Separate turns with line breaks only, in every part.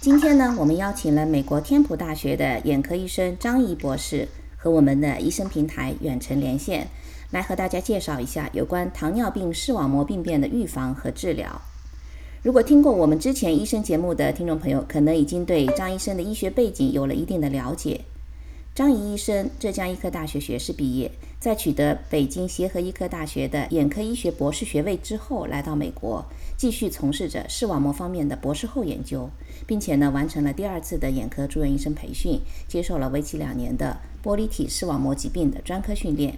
今天呢，我们邀请了美国天普大学的眼科医生张怡博士和我们的医生平台远程连线，来和大家介绍一下有关糖尿病视网膜病变的预防和治疗。如果听过我们之前医生节目的听众朋友，可能已经对张医生的医学背景有了一定的了解。张怡医生浙江医科大学学士毕业，在取得北京协和医科大学的眼科医学博士学位之后，来到美国，继续从事着视网膜方面的博士后研究，并且呢，完成了第二次的眼科住院医生培训，接受了为期两年的玻璃体视网膜疾病的专科训练。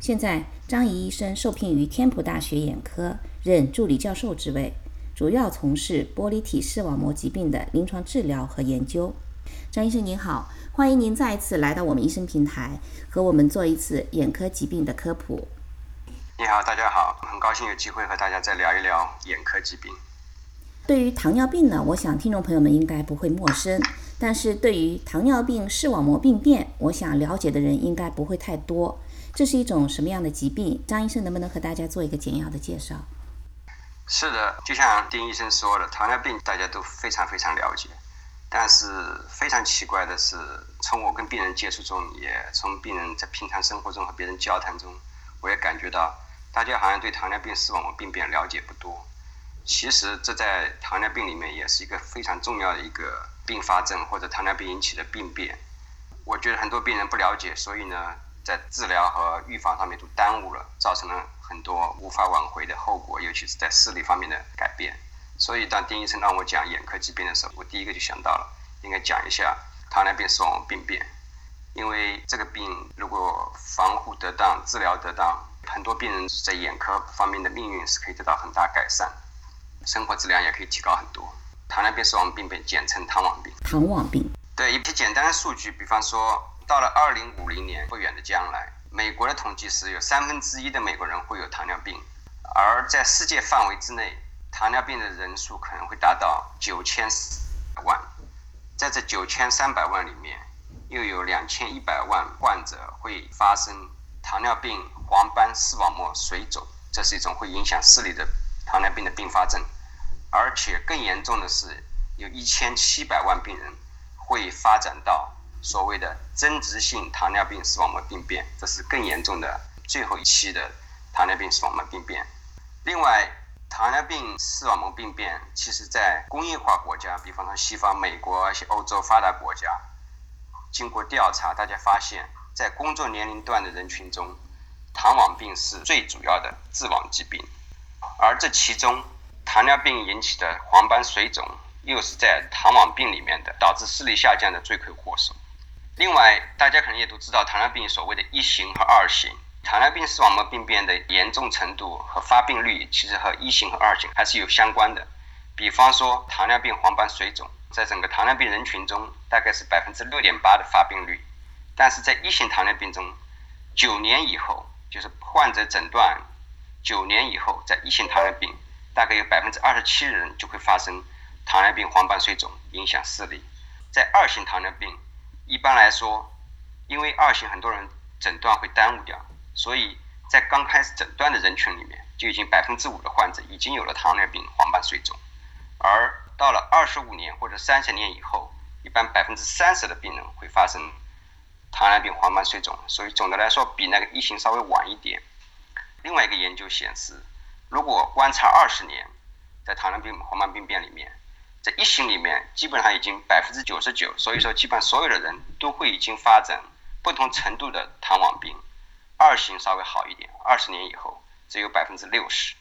现在，张怡医生受聘于天普大学眼科，任助理教授职位，主要从事玻璃体视网膜疾病的临床治疗和研究。张医生您好。欢迎您再一次来到我们医生平台，和我们做一次眼科疾病的科普。
你好，大家好，很高兴有机会和大家再聊一聊眼科疾病。
对于糖尿病呢，我想听众朋友们应该不会陌生，但是对于糖尿病视网膜病变，我想了解的人应该不会太多。这是一种什么样的疾病？张医生能不能和大家做一个简要的介绍？
是的，就像丁医生说的，糖尿病大家都非常非常了解。但是非常奇怪的是，从我跟病人接触中，也从病人在平常生活中和别人交谈中，我也感觉到，大家好像对糖尿病视网膜病变了解不多。其实这在糖尿病里面也是一个非常重要的一个并发症，或者糖尿病引起的病变。我觉得很多病人不了解，所以呢，在治疗和预防上面都耽误了，造成了很多无法挽回的后果，尤其是在视力方面的改变。所以，当丁医生让我讲眼科疾病的时候，我第一个就想到了应该讲一下糖尿病视网膜病变，因为这个病如果防护得当、治疗得当，很多病人在眼科方面的命运是可以得到很大改善，生活质量也可以提高很多。糖尿病视网病变简称糖网病。
糖网病。
对一些简单的数据，比方说，到了二零五零年不远的将来，美国的统计是有三分之一的美国人会有糖尿病，而在世界范围之内。糖尿病的人数可能会达到九千万，在这九千三百万里面，又有两千一百万患者会发生糖尿病黄斑视网膜水肿，这是一种会影响视力的糖尿病的并发症。而且更严重的是，有一千七百万病人会发展到所谓的增殖性糖尿病视网膜病变，这是更严重的最后一期的糖尿病视网膜病变。另外，糖尿病视网膜病变，其实在工业化国家，比方说西方、美国一些欧洲发达国家，经过调查，大家发现，在工作年龄段的人群中，糖网病是最主要的致盲疾病，而这其中，糖尿病引起的黄斑水肿，又是在糖网病里面的导致视力下降的罪魁祸首。另外，大家可能也都知道，糖尿病所谓的一型和二型。糖尿病视网膜病变的严重程度和发病率，其实和一型和二型还是有相关的。比方说，糖尿病黄斑水肿，在整个糖尿病人群中，大概是百分之六点八的发病率，但是在一型糖尿病中，九年以后，就是患者诊断九年以后，在一型糖尿病，大概有百分之二十七的人就会发生糖尿病黄斑水肿，影响视力。在二型糖尿病，一般来说，因为二型很多人诊断会耽误掉。所以在刚开始诊断的人群里面，就已经百分之五的患者已经有了糖尿病黄斑水肿，而到了二十五年或者三十年以后，一般百分之三十的病人会发生糖尿病黄斑水肿。所以总的来说，比那个一型稍微晚一点。另外一个研究显示，如果观察二十年，在糖尿病黄斑病变里面，在一型里面基本上已经百分之九十九，所以说基本上所有的人都会已经发展不同程度的糖网病。二型稍微好一点，二十年以后只有百分之六十，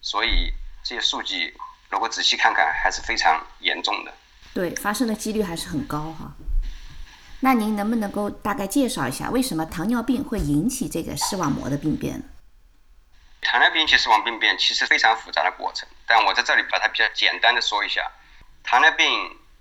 所以这些数据如果仔细看看，还是非常严重的。
对，发生的几率还是很高哈。那您能不能够大概介绍一下，为什么糖尿病会引起这个视网膜的病变？
糖尿病引起视网膜病变其实非常复杂的过程，但我在这里把它比较简单的说一下。糖尿病，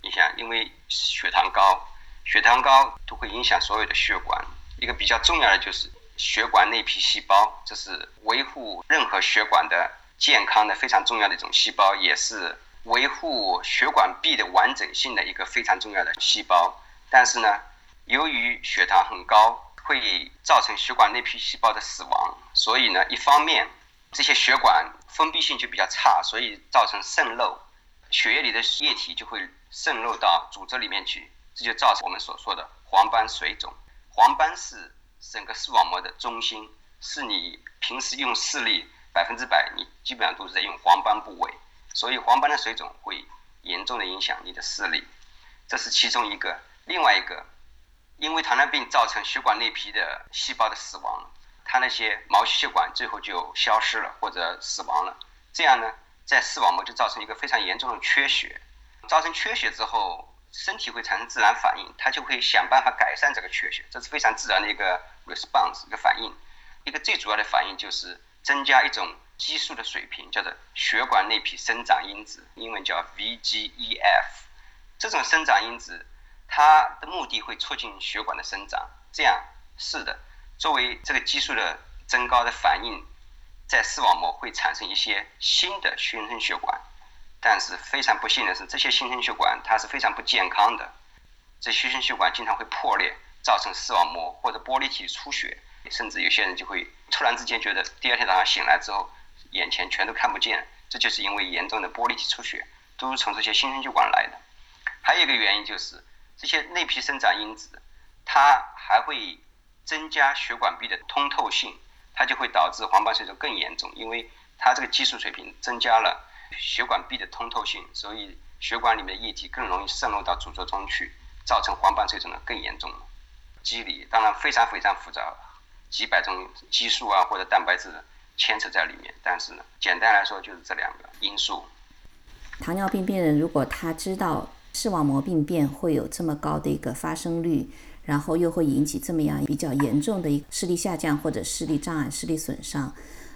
你想，因为血糖高，血糖高都会影响所有的血管。一个比较重要的就是血管内皮细胞，这是维护任何血管的健康的非常重要的一种细胞，也是维护血管壁的完整性的一个非常重要的细胞。但是呢，由于血糖很高，会造成血管内皮细胞的死亡，所以呢，一方面这些血管封闭性就比较差，所以造成渗漏，血液里的液体就会渗漏到组织里面去，这就造成我们所说的黄斑水肿。黄斑是整个视网膜的中心，是你平时用视力百分之百，你基本上都是在用黄斑部位，所以黄斑的水肿会严重的影响你的视力，这是其中一个。另外一个，因为糖尿病造成血管内皮的细胞的死亡，它那些毛细血管最后就消失了或者死亡了，这样呢，在视网膜就造成一个非常严重的缺血，造成缺血之后。身体会产生自然反应，它就会想办法改善这个缺血，这是非常自然的一个 response 一个反应。一个最主要的反应就是增加一种激素的水平，叫做血管内皮生长因子，英文叫 VGEF。这种生长因子，它的目的会促进血管的生长。这样是的，作为这个激素的增高的反应，在视网膜会产生一些新的新生血管。但是非常不幸的是，这些新生血管它是非常不健康的，这新生血管经常会破裂，造成视网膜或者玻璃体出血，甚至有些人就会突然之间觉得第二天早上醒来之后，眼前全都看不见，这就是因为严重的玻璃体出血，都是从这些新生血管来的。还有一个原因就是这些内皮生长因子，它还会增加血管壁的通透性，它就会导致黄斑水肿更严重，因为它这个激素水平增加了。血管壁的通透性，所以血管里面的液体更容易渗入到组织中去，造成黄斑水肿的更严重。机理当然非常非常复杂，几百种激素啊或者蛋白质牵扯在里面，但是呢，简单来说就是这两个因素。
糖尿病病人如果他知道视网膜病变会有这么高的一个发生率，然后又会引起这么样比较严重的一个视力下降或者视力障碍、视力损伤，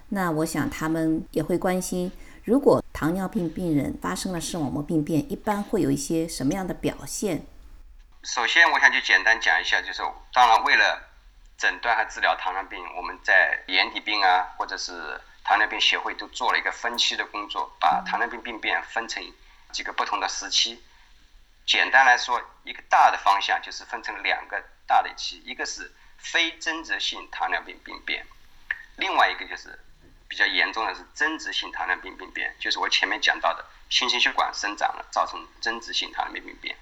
那我想他们也会关心。如果糖尿病病人发生了视网膜病变，一般会有一些什么样的表现？
首先，我想就简单讲一下，就是当然为了诊断和治疗糖尿病，我们在眼底病啊，或者是糖尿病协会都做了一个分期的工作，把糖尿病病变分成几个不同的时期。简单来说，一个大的方向就是分成两个大的期，一个是非增殖性糖尿病病变，另外一个就是。比较严重的是增殖性糖尿病病变，就是我前面讲到的新生血管生长了，造成增殖性糖尿病病变。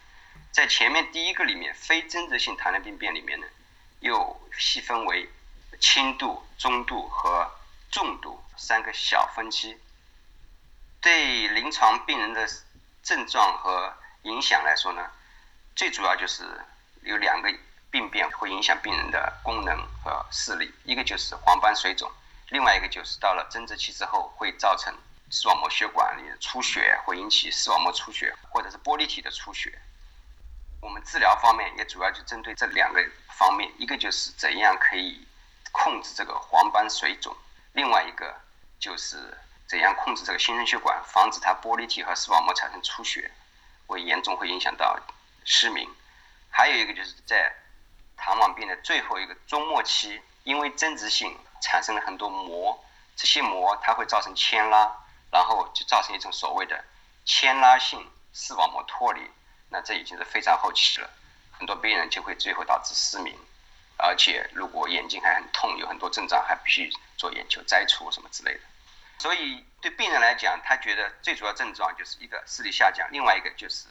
在前面第一个里面，非增殖性糖尿病变里面呢，又细分为轻度、中度和重度三个小分期。对临床病人的症状和影响来说呢，最主要就是有两个病变会影响病人的功能和视力，一个就是黄斑水肿。另外一个就是到了增殖期之后，会造成视网膜血管里的出血，会引起视网膜出血或者是玻璃体的出血。我们治疗方面也主要就针对这两个方面，一个就是怎样可以控制这个黄斑水肿，另外一个就是怎样控制这个新生血管，防止它玻璃体和视网膜产生出血，会严重会影响到失明。还有一个就是在糖网病的最后一个终末期，因为增殖性。产生了很多膜，这些膜它会造成牵拉，然后就造成一种所谓的牵拉性视网膜脱离，那这已经是非常后期了，很多病人就会最后导致失明，而且如果眼睛还很痛，有很多症状，还必须做眼球摘除什么之类的。所以对病人来讲，他觉得最主要症状就是一个视力下降，另外一个就是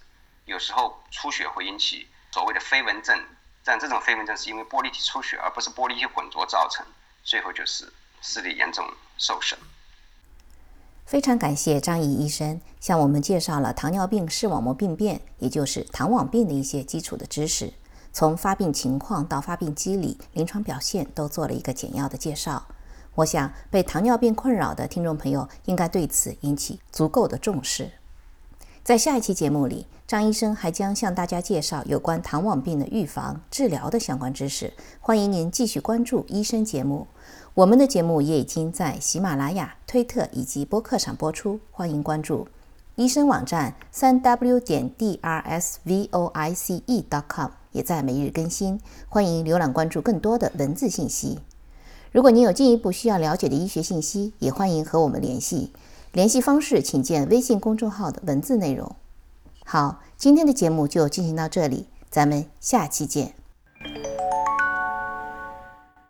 有时候出血会引起所谓的飞蚊症，但这种飞蚊症是因为玻璃体出血，而不是玻璃体混浊造成。最后就是视力严重受损。
非常感谢张怡医生向我们介绍了糖尿病视网膜病变，也就是糖网病的一些基础的知识，从发病情况到发病机理、临床表现都做了一个简要的介绍。我想被糖尿病困扰的听众朋友应该对此引起足够的重视。在下一期节目里，张医生还将向大家介绍有关糖网病的预防、治疗的相关知识。欢迎您继续关注医生节目。我们的节目也已经在喜马拉雅、推特以及播客上播出，欢迎关注。医生网站三 w 点 d r s v o i c e dot com 也在每日更新，欢迎浏览关注更多的文字信息。如果您有进一步需要了解的医学信息，也欢迎和我们联系。联系方式请见微信公众号的文字内容。好，今天的节目就进行到这里，咱们下期见。